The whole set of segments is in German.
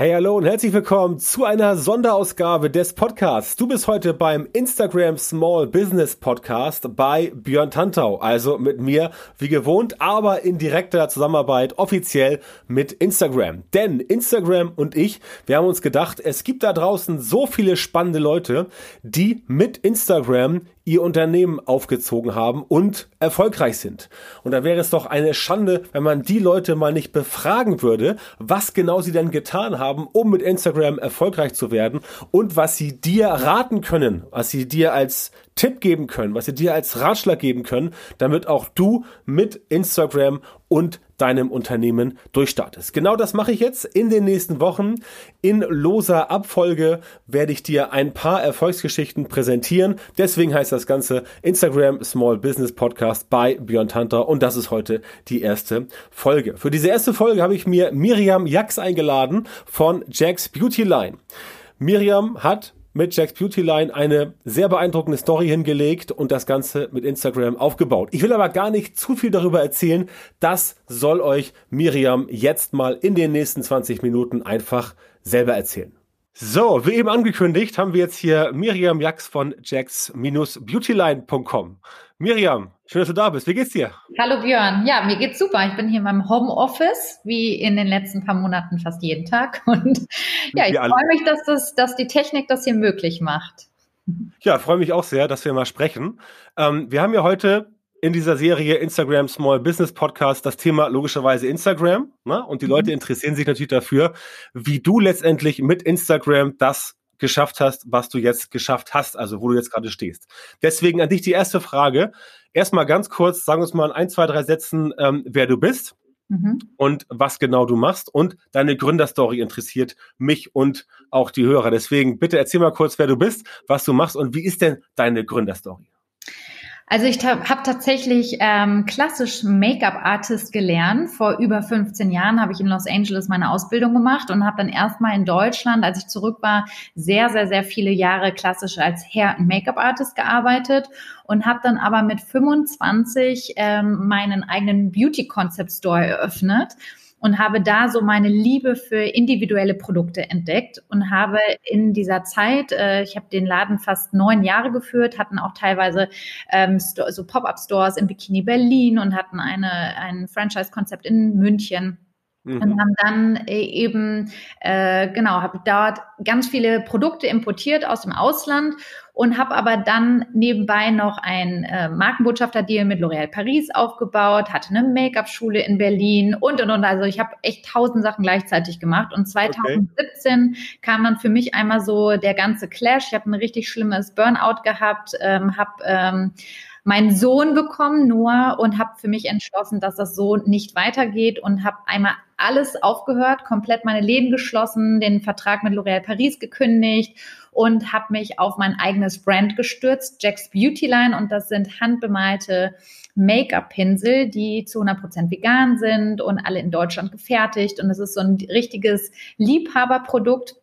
Hey, hallo und herzlich willkommen zu einer Sonderausgabe des Podcasts. Du bist heute beim Instagram Small Business Podcast bei Björn Tantau, also mit mir wie gewohnt, aber in direkter Zusammenarbeit offiziell mit Instagram. Denn Instagram und ich, wir haben uns gedacht, es gibt da draußen so viele spannende Leute, die mit Instagram ihr Unternehmen aufgezogen haben und erfolgreich sind. Und da wäre es doch eine Schande, wenn man die Leute mal nicht befragen würde, was genau sie denn getan haben, um mit Instagram erfolgreich zu werden und was sie dir raten können, was sie dir als Tipp geben können, was sie dir als Ratschlag geben können, damit auch du mit Instagram und deinem Unternehmen durchstartest. Genau das mache ich jetzt in den nächsten Wochen. In loser Abfolge werde ich dir ein paar Erfolgsgeschichten präsentieren. Deswegen heißt das Ganze Instagram Small Business Podcast bei Björn Tanter und das ist heute die erste Folge. Für diese erste Folge habe ich mir Miriam Jax eingeladen von Jack's Beauty Line. Miriam hat mit Jack's Beauty Line eine sehr beeindruckende Story hingelegt und das Ganze mit Instagram aufgebaut. Ich will aber gar nicht zu viel darüber erzählen. Das soll euch Miriam jetzt mal in den nächsten 20 Minuten einfach selber erzählen. So, wie eben angekündigt, haben wir jetzt hier Miriam Jax von jax-beautyline.com. Miriam, schön, dass du da bist. Wie geht's dir? Hallo Björn. Ja, mir geht's super. Ich bin hier in meinem Homeoffice, wie in den letzten paar Monaten fast jeden Tag. Und ja, ich freue mich, dass, das, dass die Technik das hier möglich macht. Ja, freue mich auch sehr, dass wir mal sprechen. Ähm, wir haben ja heute in dieser Serie Instagram Small Business Podcast das Thema logischerweise Instagram. Ne? Und die mhm. Leute interessieren sich natürlich dafür, wie du letztendlich mit Instagram das geschafft hast, was du jetzt geschafft hast, also wo du jetzt gerade stehst. Deswegen an dich die erste Frage. Erstmal ganz kurz, sagen wir uns mal in ein, zwei, drei Sätzen, ähm, wer du bist mhm. und was genau du machst. Und deine Gründerstory interessiert mich und auch die Hörer. Deswegen bitte erzähl mal kurz, wer du bist, was du machst und wie ist denn deine Gründerstory? Also ich habe tatsächlich ähm, klassisch Make-up-Artist gelernt. Vor über 15 Jahren habe ich in Los Angeles meine Ausbildung gemacht und habe dann erstmal in Deutschland, als ich zurück war, sehr, sehr, sehr viele Jahre klassisch als Hair- und Make-up-Artist gearbeitet und habe dann aber mit 25 ähm, meinen eigenen Beauty-Concept-Store eröffnet und habe da so meine Liebe für individuelle Produkte entdeckt und habe in dieser Zeit, äh, ich habe den Laden fast neun Jahre geführt, hatten auch teilweise ähm, so Pop-up-Stores in Bikini Berlin und hatten eine, ein Franchise-Konzept in München. Mhm. Und haben dann äh, eben, äh, genau, habe dort ganz viele Produkte importiert aus dem Ausland und habe aber dann nebenbei noch ein äh, Markenbotschafter-Deal mit L'Oréal Paris aufgebaut, hatte eine Make-up-Schule in Berlin und und und. Also ich habe echt tausend Sachen gleichzeitig gemacht. Und 2017 okay. kam dann für mich einmal so der ganze Clash. Ich habe ein richtig schlimmes Burnout gehabt, ähm, habe ähm, meinen Sohn bekommen, Noah, und habe für mich entschlossen, dass das so nicht weitergeht und habe einmal alles aufgehört, komplett meine Läden geschlossen, den Vertrag mit L'Oréal Paris gekündigt und habe mich auf mein eigenes Brand gestürzt, Jack's Beauty Line. Und das sind handbemalte Make-up-Pinsel, die zu 100% vegan sind und alle in Deutschland gefertigt. Und es ist so ein richtiges Liebhaberprodukt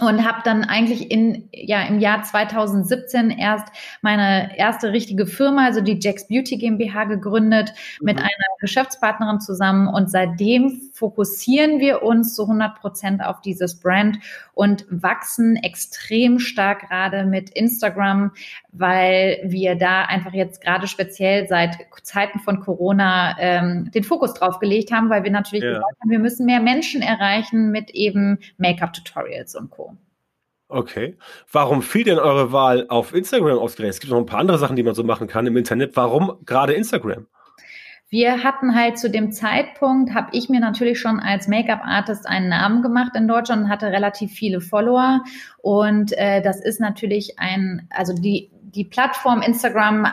und habe dann eigentlich in ja im Jahr 2017 erst meine erste richtige Firma, also die Jack's Beauty GmbH gegründet mhm. mit einer Geschäftspartnerin zusammen und seitdem fokussieren wir uns zu 100 Prozent auf dieses Brand und wachsen extrem stark gerade mit Instagram, weil wir da einfach jetzt gerade speziell seit Zeiten von Corona ähm, den Fokus drauf gelegt haben, weil wir natürlich ja. gesagt haben, wir müssen mehr Menschen erreichen mit eben Make-up-Tutorials und Co. Okay. Warum fiel denn eure Wahl auf Instagram ausgerechnet? Es gibt noch ein paar andere Sachen, die man so machen kann im Internet. Warum gerade Instagram? Wir hatten halt zu dem Zeitpunkt, habe ich mir natürlich schon als Make-up-Artist einen Namen gemacht in Deutschland und hatte relativ viele Follower. Und äh, das ist natürlich ein, also die, die Plattform Instagram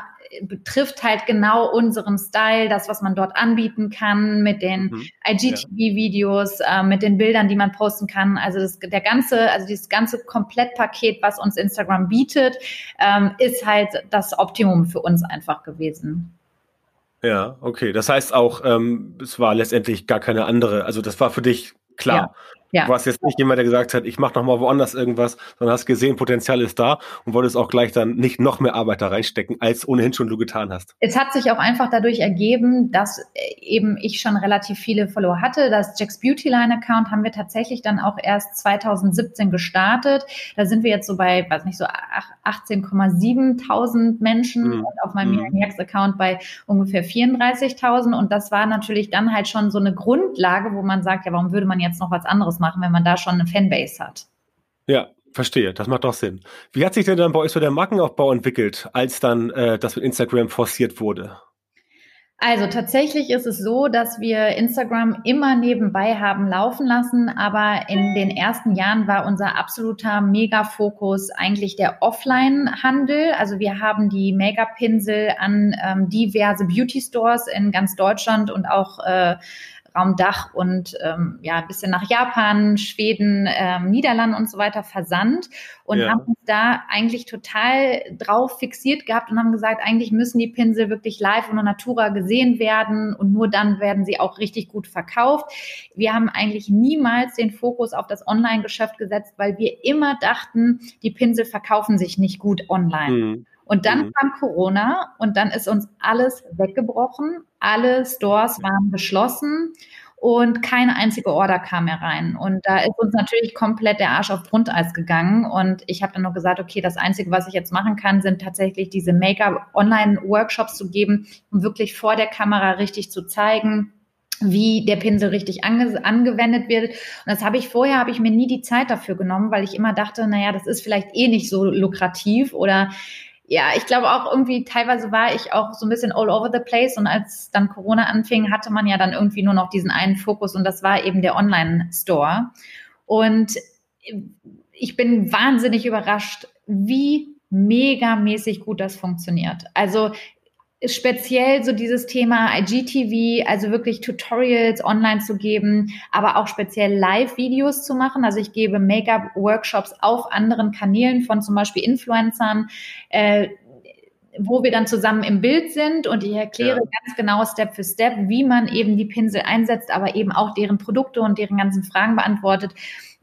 betrifft halt genau unseren Style, das, was man dort anbieten kann, mit den mhm. IGTV-Videos, äh, mit den Bildern, die man posten kann. Also das, der ganze, also dieses ganze Komplettpaket, was uns Instagram bietet, ähm, ist halt das Optimum für uns einfach gewesen. Ja, okay. Das heißt auch, ähm, es war letztendlich gar keine andere, also das war für dich klar. Ja. Ja. Du warst jetzt nicht jemand, der gesagt hat, ich mache noch mal woanders irgendwas, sondern hast gesehen, Potenzial ist da und wolltest auch gleich dann nicht noch mehr Arbeit da reinstecken, als ohnehin schon du getan hast. Es hat sich auch einfach dadurch ergeben, dass äh, eben ich schon relativ viele Follower hatte. Das Jack's Beauty Line Account haben wir tatsächlich dann auch erst 2017 gestartet. Da sind wir jetzt so bei, weiß nicht, so 18,7 Menschen mhm. und auf meinem mhm. Jack's Account bei ungefähr 34.000 und das war natürlich dann halt schon so eine Grundlage, wo man sagt, ja, warum würde man jetzt noch was anderes machen? Machen, wenn man da schon eine Fanbase hat. Ja, verstehe. Das macht doch Sinn. Wie hat sich denn dann bei euch so der Markenaufbau entwickelt, als dann äh, das mit Instagram forciert wurde? Also tatsächlich ist es so, dass wir Instagram immer nebenbei haben laufen lassen, aber in den ersten Jahren war unser absoluter Mega-Fokus eigentlich der Offline-Handel. Also wir haben die Make-up-Pinsel an ähm, diverse Beauty-Stores in ganz Deutschland und auch äh, Raum Dach und ähm, ja, ein bisschen nach Japan, Schweden, ähm, Niederlanden und so weiter versandt und ja. haben uns da eigentlich total drauf fixiert gehabt und haben gesagt, eigentlich müssen die Pinsel wirklich live und natura gesehen werden und nur dann werden sie auch richtig gut verkauft. Wir haben eigentlich niemals den Fokus auf das Online-Geschäft gesetzt, weil wir immer dachten, die Pinsel verkaufen sich nicht gut online. Mhm. Und dann mhm. kam Corona und dann ist uns alles weggebrochen. Alle Stores waren geschlossen und keine einzige Order kam mehr rein. Und da ist uns natürlich komplett der Arsch auf Grundeis gegangen. Und ich habe dann noch gesagt, okay, das Einzige, was ich jetzt machen kann, sind tatsächlich diese Make-up-Online-Workshops zu geben, um wirklich vor der Kamera richtig zu zeigen, wie der Pinsel richtig ange angewendet wird. Und das habe ich vorher, habe ich mir nie die Zeit dafür genommen, weil ich immer dachte, naja, das ist vielleicht eh nicht so lukrativ oder ja, ich glaube auch irgendwie, teilweise war ich auch so ein bisschen all over the place und als dann Corona anfing, hatte man ja dann irgendwie nur noch diesen einen Fokus und das war eben der Online-Store. Und ich bin wahnsinnig überrascht, wie megamäßig gut das funktioniert. Also speziell so dieses Thema IGTV, also wirklich Tutorials online zu geben, aber auch speziell Live-Videos zu machen. Also ich gebe Make-up-Workshops auf anderen Kanälen von zum Beispiel Influencern. Äh, wo wir dann zusammen im Bild sind und ich erkläre ja. ganz genau Step für Step, wie man eben die Pinsel einsetzt, aber eben auch deren Produkte und deren ganzen Fragen beantwortet.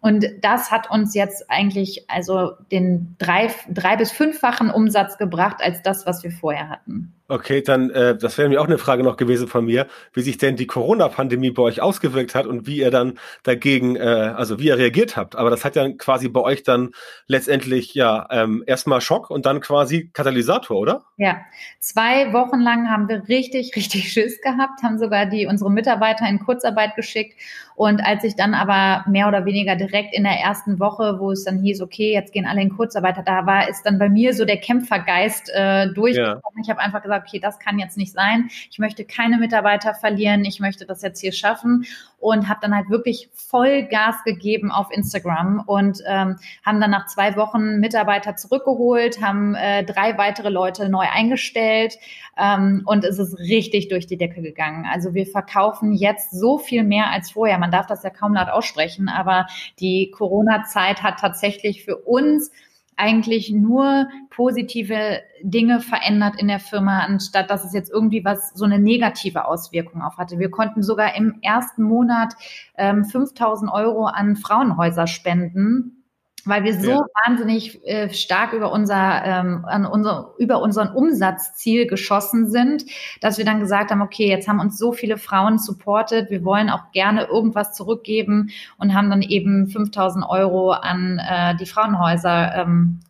Und das hat uns jetzt eigentlich also den drei, drei bis fünffachen Umsatz gebracht als das, was wir vorher hatten. Okay, dann, äh, das wäre mir auch eine Frage noch gewesen von mir, wie sich denn die Corona-Pandemie bei euch ausgewirkt hat und wie ihr dann dagegen, äh, also wie ihr reagiert habt. Aber das hat ja quasi bei euch dann letztendlich ja ähm, erstmal Schock und dann quasi Katalysator, oder? Ja, zwei Wochen lang haben wir richtig, richtig Schiss gehabt, haben sogar die unsere Mitarbeiter in Kurzarbeit geschickt. Und als ich dann aber mehr oder weniger direkt in der ersten Woche, wo es dann hieß, okay, jetzt gehen alle in Kurzarbeit, da war, ist dann bei mir so der Kämpfergeist äh, durchgekommen. Ja. Ich habe einfach gesagt, okay, das kann jetzt nicht sein. Ich möchte keine Mitarbeiter verlieren. Ich möchte das jetzt hier schaffen und habe dann halt wirklich voll Gas gegeben auf Instagram und ähm, haben dann nach zwei Wochen Mitarbeiter zurückgeholt, haben äh, drei weitere Leute neu eingestellt ähm, und es ist richtig durch die Decke gegangen. Also wir verkaufen jetzt so viel mehr als vorher. Man darf das ja kaum laut aussprechen, aber die Corona-Zeit hat tatsächlich für uns eigentlich nur positive Dinge verändert in der Firma, anstatt dass es jetzt irgendwie was so eine negative Auswirkung auf hatte. Wir konnten sogar im ersten Monat ähm, 5000 Euro an Frauenhäuser spenden weil wir so ja. wahnsinnig äh, stark über unser, ähm, an unser, über unseren Umsatzziel geschossen sind, dass wir dann gesagt haben, okay, jetzt haben uns so viele Frauen supportet, wir wollen auch gerne irgendwas zurückgeben und haben dann eben 5000 Euro an äh, die Frauenhäuser ähm,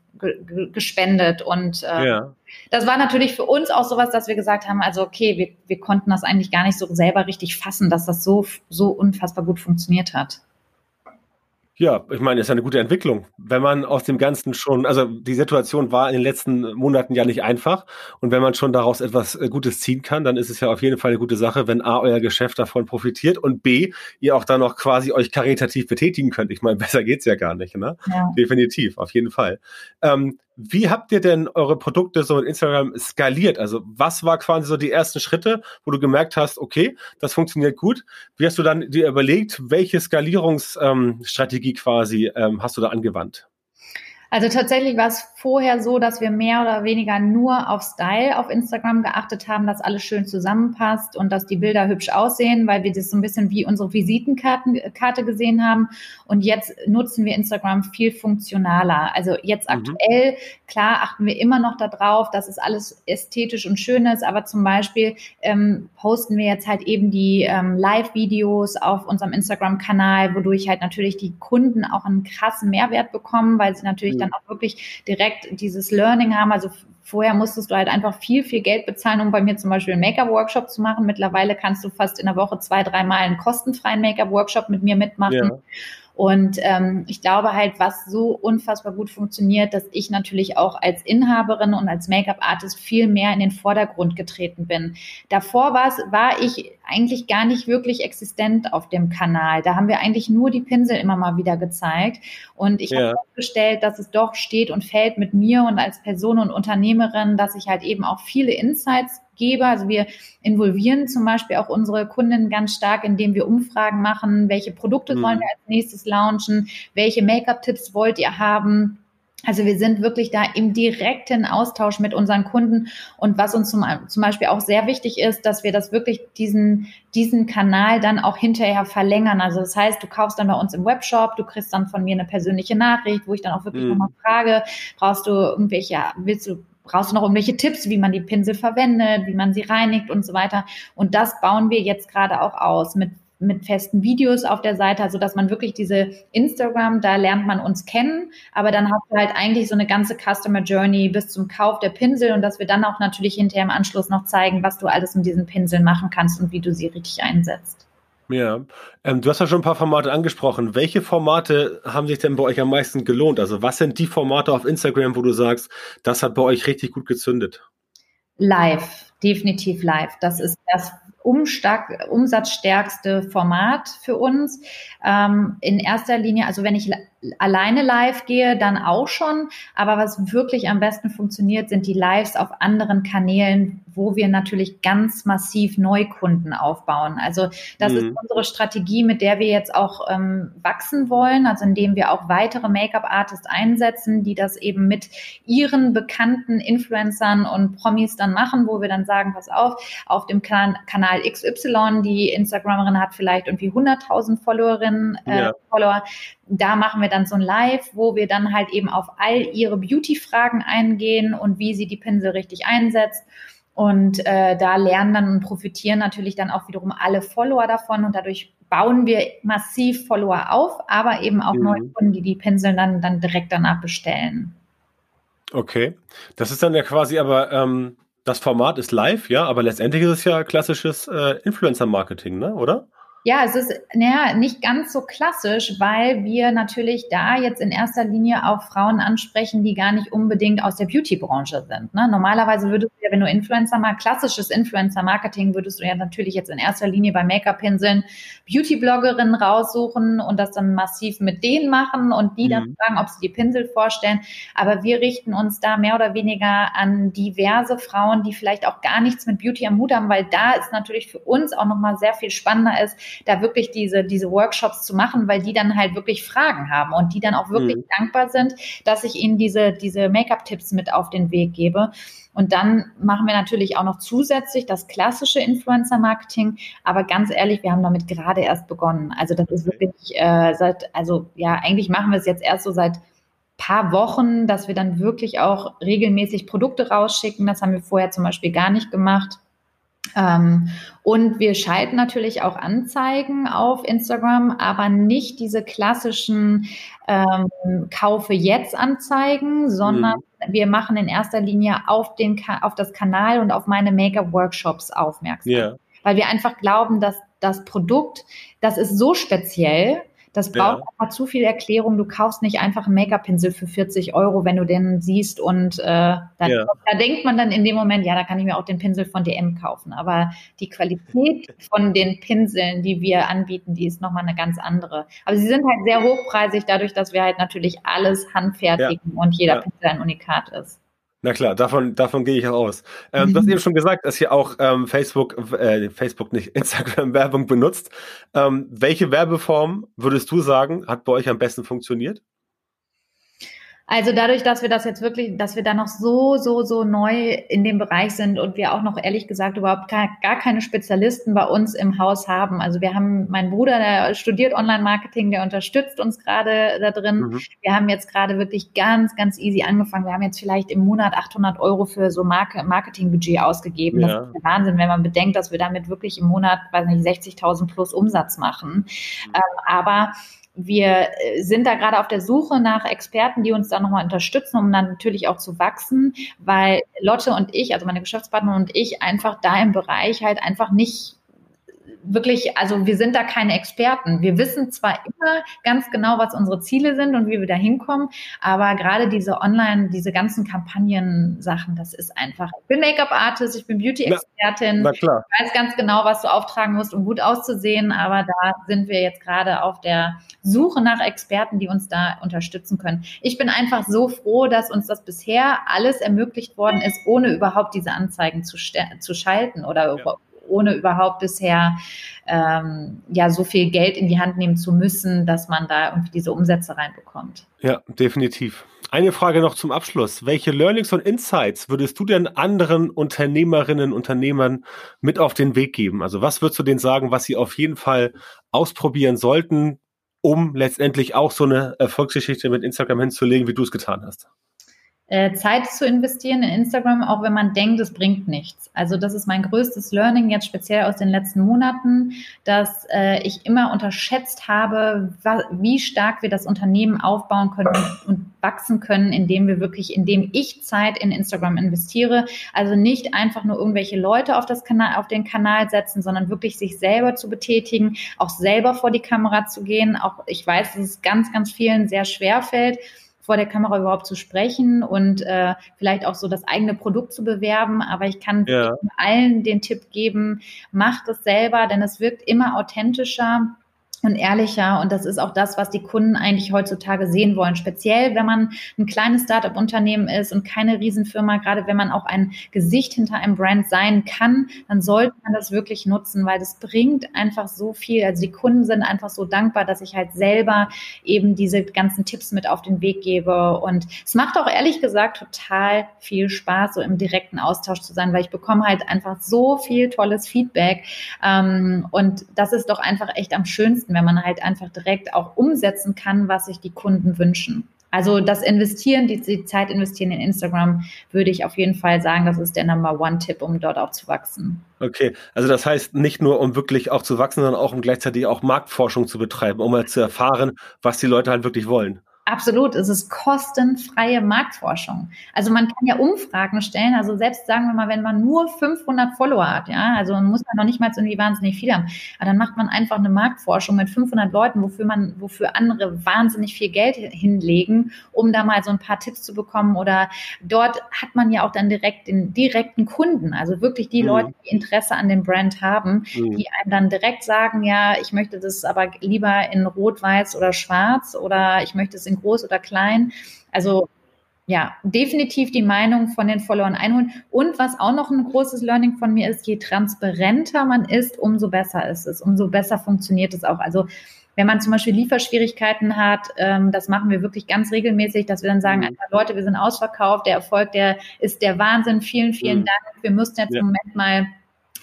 gespendet und äh, ja. das war natürlich für uns auch sowas, dass wir gesagt haben, also okay, wir, wir konnten das eigentlich gar nicht so selber richtig fassen, dass das so so unfassbar gut funktioniert hat. Ja, ich meine, ist ja eine gute Entwicklung. Wenn man aus dem Ganzen schon, also die Situation war in den letzten Monaten ja nicht einfach. Und wenn man schon daraus etwas äh, Gutes ziehen kann, dann ist es ja auf jeden Fall eine gute Sache, wenn A, euer Geschäft davon profitiert und B, ihr auch dann noch quasi euch karitativ betätigen könnt. Ich meine, besser geht's ja gar nicht, ne? Ja. Definitiv, auf jeden Fall. Ähm, wie habt ihr denn eure Produkte so mit Instagram skaliert? Also was war quasi so die ersten Schritte, wo du gemerkt hast, okay, das funktioniert gut? Wie hast du dann dir überlegt, welche Skalierungsstrategie ähm, quasi ähm, hast du da angewandt? Also tatsächlich war es vorher so, dass wir mehr oder weniger nur auf Style auf Instagram geachtet haben, dass alles schön zusammenpasst und dass die Bilder hübsch aussehen, weil wir das so ein bisschen wie unsere Visitenkarte gesehen haben. Und jetzt nutzen wir Instagram viel funktionaler. Also jetzt mhm. aktuell, klar, achten wir immer noch darauf, dass es alles ästhetisch und schön ist, aber zum Beispiel ähm, posten wir jetzt halt eben die ähm, Live-Videos auf unserem Instagram-Kanal, wodurch halt natürlich die Kunden auch einen krassen Mehrwert bekommen, weil sie natürlich dann auch wirklich direkt dieses Learning haben. Also vorher musstest du halt einfach viel, viel Geld bezahlen, um bei mir zum Beispiel einen Make-up-Workshop zu machen. Mittlerweile kannst du fast in der Woche zwei, dreimal einen kostenfreien Make-up-Workshop mit mir mitmachen. Ja. Und ähm, ich glaube halt, was so unfassbar gut funktioniert, dass ich natürlich auch als Inhaberin und als Make-up-Artist viel mehr in den Vordergrund getreten bin. Davor war ich eigentlich gar nicht wirklich existent auf dem Kanal. Da haben wir eigentlich nur die Pinsel immer mal wieder gezeigt. Und ich ja. habe festgestellt, dass es doch steht und fällt mit mir und als Person und Unternehmerin, dass ich halt eben auch viele Insights gebe. Also wir involvieren zum Beispiel auch unsere Kunden ganz stark, indem wir Umfragen machen, welche Produkte mhm. wollen wir als nächstes launchen, welche Make-up-Tipps wollt ihr haben. Also wir sind wirklich da im direkten Austausch mit unseren Kunden und was uns zum, zum, Beispiel auch sehr wichtig ist, dass wir das wirklich diesen, diesen Kanal dann auch hinterher verlängern. Also das heißt, du kaufst dann bei uns im Webshop, du kriegst dann von mir eine persönliche Nachricht, wo ich dann auch wirklich mhm. nochmal frage, brauchst du irgendwelche, willst du brauchst du noch irgendwelche Tipps, wie man die Pinsel verwendet, wie man sie reinigt und so weiter. Und das bauen wir jetzt gerade auch aus mit mit festen Videos auf der Seite, also dass man wirklich diese Instagram, da lernt man uns kennen, aber dann hast du halt eigentlich so eine ganze Customer Journey bis zum Kauf der Pinsel und dass wir dann auch natürlich hinterher im Anschluss noch zeigen, was du alles mit diesen Pinseln machen kannst und wie du sie richtig einsetzt. Ja, ähm, du hast ja schon ein paar Formate angesprochen. Welche Formate haben sich denn bei euch am meisten gelohnt? Also was sind die Formate auf Instagram, wo du sagst, das hat bei euch richtig gut gezündet? Live, definitiv live. Das ist das umstark, umsatzstärkste Format für uns. Ähm, in erster Linie, also wenn ich alleine live gehe, dann auch schon. Aber was wirklich am besten funktioniert, sind die Lives auf anderen Kanälen, wo wir natürlich ganz massiv Neukunden aufbauen. Also das mhm. ist unsere Strategie, mit der wir jetzt auch ähm, wachsen wollen, also indem wir auch weitere Make-up-Artists einsetzen, die das eben mit ihren bekannten Influencern und Promis dann machen, wo wir dann sagen, pass auf, auf dem kan Kanal XY, die Instagramerin hat vielleicht irgendwie 100.000 Followerinnen, äh, ja. Follower, da machen wir dann so ein Live, wo wir dann halt eben auf all ihre Beauty-Fragen eingehen und wie sie die Pinsel richtig einsetzt. Und äh, da lernen dann und profitieren natürlich dann auch wiederum alle Follower davon und dadurch bauen wir massiv Follower auf, aber eben auch mhm. neue Kunden, die die Pinsel dann, dann direkt danach bestellen. Okay, das ist dann ja quasi aber, ähm, das Format ist live, ja, aber letztendlich ist es ja klassisches äh, Influencer-Marketing, ne, oder? Ja, es ist naja, nicht ganz so klassisch, weil wir natürlich da jetzt in erster Linie auch Frauen ansprechen, die gar nicht unbedingt aus der Beauty-Branche sind. Ne? Normalerweise würdest du ja, wenn du Influencer mal klassisches Influencer-Marketing, würdest du ja natürlich jetzt in erster Linie bei Make-up-Pinseln Beauty-Bloggerinnen raussuchen und das dann massiv mit denen machen und die mhm. dann fragen, ob sie die Pinsel vorstellen. Aber wir richten uns da mehr oder weniger an diverse Frauen, die vielleicht auch gar nichts mit Beauty am Hut haben, weil da ist natürlich für uns auch nochmal sehr viel spannender ist, da wirklich diese, diese Workshops zu machen, weil die dann halt wirklich Fragen haben und die dann auch wirklich mhm. dankbar sind, dass ich ihnen diese, diese Make-up-Tipps mit auf den Weg gebe. Und dann machen wir natürlich auch noch zusätzlich das klassische Influencer-Marketing. Aber ganz ehrlich, wir haben damit gerade erst begonnen. Also das ist wirklich äh, seit, also ja, eigentlich machen wir es jetzt erst so seit paar Wochen, dass wir dann wirklich auch regelmäßig Produkte rausschicken. Das haben wir vorher zum Beispiel gar nicht gemacht. Ähm, und wir schalten natürlich auch Anzeigen auf Instagram, aber nicht diese klassischen ähm, Kaufe jetzt Anzeigen, sondern mhm. wir machen in erster Linie auf, den, auf das Kanal und auf meine Make-up-Workshops aufmerksam. Yeah. Weil wir einfach glauben, dass das Produkt, das ist so speziell, das braucht ja. einfach zu viel Erklärung. Du kaufst nicht einfach einen Make-up-Pinsel für 40 Euro, wenn du den siehst und äh, dann, ja. da denkt man dann in dem Moment, ja, da kann ich mir auch den Pinsel von DM kaufen. Aber die Qualität von den Pinseln, die wir anbieten, die ist nochmal eine ganz andere. Aber sie sind halt sehr hochpreisig, dadurch, dass wir halt natürlich alles handfertigen ja. und jeder Pinsel ein Unikat ist. Na klar, davon, davon gehe ich auch aus. Ähm, Du hast eben schon gesagt, dass ihr auch ähm, Facebook, äh, Facebook nicht, Instagram-Werbung benutzt. Ähm, welche Werbeform würdest du sagen, hat bei euch am besten funktioniert? Also dadurch, dass wir das jetzt wirklich, dass wir da noch so, so, so neu in dem Bereich sind und wir auch noch ehrlich gesagt überhaupt gar, gar keine Spezialisten bei uns im Haus haben. Also wir haben meinen Bruder, der studiert Online-Marketing, der unterstützt uns gerade da drin. Mhm. Wir haben jetzt gerade wirklich ganz, ganz easy angefangen. Wir haben jetzt vielleicht im Monat 800 Euro für so Marketing-Budget ausgegeben. Ja. Das ist der Wahnsinn, wenn man bedenkt, dass wir damit wirklich im Monat, weiß nicht, 60.000 plus Umsatz machen. Mhm. Ähm, aber wir äh, sind da gerade auf der Suche nach Experten, die uns da nochmal unterstützen, um dann natürlich auch zu wachsen, weil Lotte und ich, also meine Geschäftspartner und ich, einfach da im Bereich halt einfach nicht wirklich, also wir sind da keine Experten. Wir wissen zwar immer ganz genau, was unsere Ziele sind und wie wir da hinkommen, aber gerade diese Online, diese ganzen Kampagnen-Sachen, das ist einfach. Ich bin Make-up-Artist, ich bin Beauty-Expertin. Ich weiß ganz genau, was du auftragen musst, um gut auszusehen, aber da sind wir jetzt gerade auf der Suche nach Experten, die uns da unterstützen können. Ich bin einfach so froh, dass uns das bisher alles ermöglicht worden ist, ohne überhaupt diese Anzeigen zu, zu schalten oder ja ohne überhaupt bisher ähm, ja so viel Geld in die Hand nehmen zu müssen, dass man da irgendwie diese Umsätze reinbekommt. Ja, definitiv. Eine Frage noch zum Abschluss. Welche Learnings und Insights würdest du denn anderen Unternehmerinnen, Unternehmern mit auf den Weg geben? Also was würdest du denen sagen, was sie auf jeden Fall ausprobieren sollten, um letztendlich auch so eine Erfolgsgeschichte mit Instagram hinzulegen, wie du es getan hast? Äh, Zeit zu investieren in Instagram, auch wenn man denkt, es bringt nichts. Also das ist mein größtes Learning jetzt speziell aus den letzten Monaten, dass äh, ich immer unterschätzt habe, wie stark wir das Unternehmen aufbauen können und wachsen können, indem wir wirklich, indem ich Zeit in Instagram investiere. Also nicht einfach nur irgendwelche Leute auf das Kanal, auf den Kanal setzen, sondern wirklich sich selber zu betätigen, auch selber vor die Kamera zu gehen. Auch ich weiß, dass es ganz, ganz vielen sehr schwer fällt vor der Kamera überhaupt zu sprechen und äh, vielleicht auch so das eigene Produkt zu bewerben. Aber ich kann ja. allen den Tipp geben, macht es selber, denn es wirkt immer authentischer und ehrlicher. Und das ist auch das, was die Kunden eigentlich heutzutage sehen wollen. Speziell, wenn man ein kleines Startup-Unternehmen ist und keine Riesenfirma, gerade wenn man auch ein Gesicht hinter einem Brand sein kann, dann sollte man das wirklich nutzen, weil das bringt einfach so viel. Also die Kunden sind einfach so dankbar, dass ich halt selber eben diese ganzen Tipps mit auf den Weg gebe. Und es macht auch ehrlich gesagt total viel Spaß, so im direkten Austausch zu sein, weil ich bekomme halt einfach so viel tolles Feedback. Ähm, und das ist doch einfach echt am schönsten wenn man halt einfach direkt auch umsetzen kann, was sich die Kunden wünschen. Also das Investieren, die, die Zeit investieren in Instagram, würde ich auf jeden Fall sagen, das ist der Number One-Tipp, um dort auch zu wachsen. Okay, also das heißt nicht nur, um wirklich auch zu wachsen, sondern auch um gleichzeitig auch Marktforschung zu betreiben, um mal zu erfahren, was die Leute halt wirklich wollen. Absolut, es ist kostenfreie Marktforschung. Also man kann ja Umfragen stellen, also selbst sagen wir mal, wenn man nur 500 Follower hat, ja, also man muss man noch nicht mal irgendwie wahnsinnig viel haben, aber dann macht man einfach eine Marktforschung mit 500 Leuten, wofür man, wofür andere wahnsinnig viel Geld hinlegen, um da mal so ein paar Tipps zu bekommen oder dort hat man ja auch dann direkt den direkten Kunden, also wirklich die mhm. Leute, die Interesse an dem Brand haben, mhm. die einem dann direkt sagen, ja, ich möchte das aber lieber in Rot, Weiß oder Schwarz oder ich möchte es in in groß oder klein. Also ja, definitiv die Meinung von den Followern einholen. Und was auch noch ein großes Learning von mir ist, je transparenter man ist, umso besser ist es, umso besser funktioniert es auch. Also wenn man zum Beispiel Lieferschwierigkeiten hat, ähm, das machen wir wirklich ganz regelmäßig, dass wir dann sagen, mhm. Leute, wir sind ausverkauft, der Erfolg, der ist der Wahnsinn, vielen, vielen mhm. Dank. Wir müssten jetzt ja. im Moment mal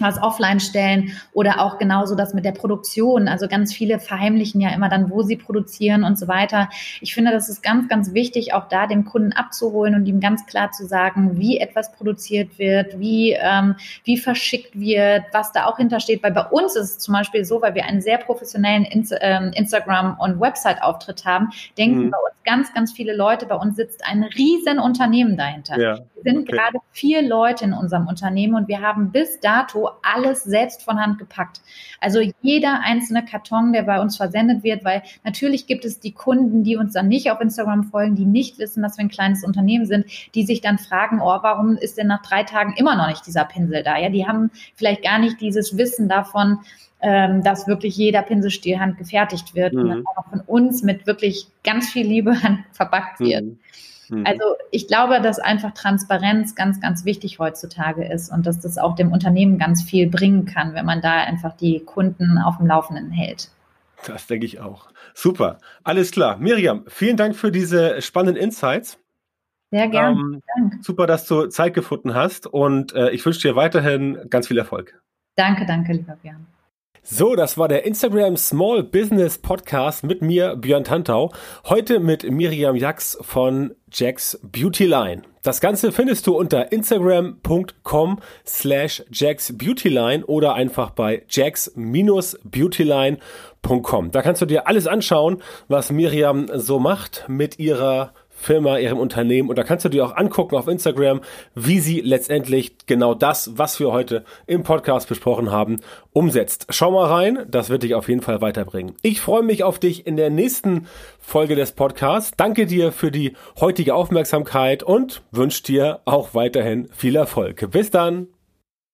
was offline stellen oder auch genauso das mit der Produktion. Also ganz viele verheimlichen ja immer dann, wo sie produzieren und so weiter. Ich finde, das ist ganz, ganz wichtig, auch da den Kunden abzuholen und ihm ganz klar zu sagen, wie etwas produziert wird, wie, ähm, wie verschickt wird, was da auch hintersteht. Weil bei uns ist es zum Beispiel so, weil wir einen sehr professionellen Inst ähm, Instagram- und Website-Auftritt haben, denken mhm. bei uns ganz, ganz viele Leute, bei uns sitzt ein riesen Unternehmen dahinter. Ja, wir sind okay. gerade vier Leute in unserem Unternehmen und wir haben bis dato alles selbst von Hand gepackt. Also jeder einzelne Karton, der bei uns versendet wird, weil natürlich gibt es die Kunden, die uns dann nicht auf Instagram folgen, die nicht wissen, dass wir ein kleines Unternehmen sind, die sich dann fragen, oh, warum ist denn nach drei Tagen immer noch nicht dieser Pinsel da? Ja, die haben vielleicht gar nicht dieses Wissen davon, ähm, dass wirklich jeder Pinselstiel handgefertigt wird mhm. und dann auch von uns mit wirklich ganz viel Liebe verpackt wird. Mhm. Mhm. Also ich glaube, dass einfach Transparenz ganz, ganz wichtig heutzutage ist und dass das auch dem Unternehmen ganz viel bringen kann, wenn man da einfach die Kunden auf dem Laufenden hält. Das denke ich auch. Super. Alles klar. Miriam, vielen Dank für diese spannenden Insights. Sehr gerne. Ähm, super, dass du Zeit gefunden hast und äh, ich wünsche dir weiterhin ganz viel Erfolg. Danke, danke, lieber Björn. So, das war der Instagram Small Business Podcast mit mir, Björn Tantau. Heute mit Miriam Jax von Jax Beauty Line. Das Ganze findest du unter instagram.com slash jacksbeautyline oder einfach bei jax-beautyline.com. Da kannst du dir alles anschauen, was Miriam so macht mit ihrer Firma, ihrem Unternehmen. Und da kannst du dir auch angucken auf Instagram, wie sie letztendlich genau das, was wir heute im Podcast besprochen haben, umsetzt. Schau mal rein, das wird dich auf jeden Fall weiterbringen. Ich freue mich auf dich in der nächsten Folge des Podcasts. Danke dir für die heutige Aufmerksamkeit und wünsche dir auch weiterhin viel Erfolg. Bis dann!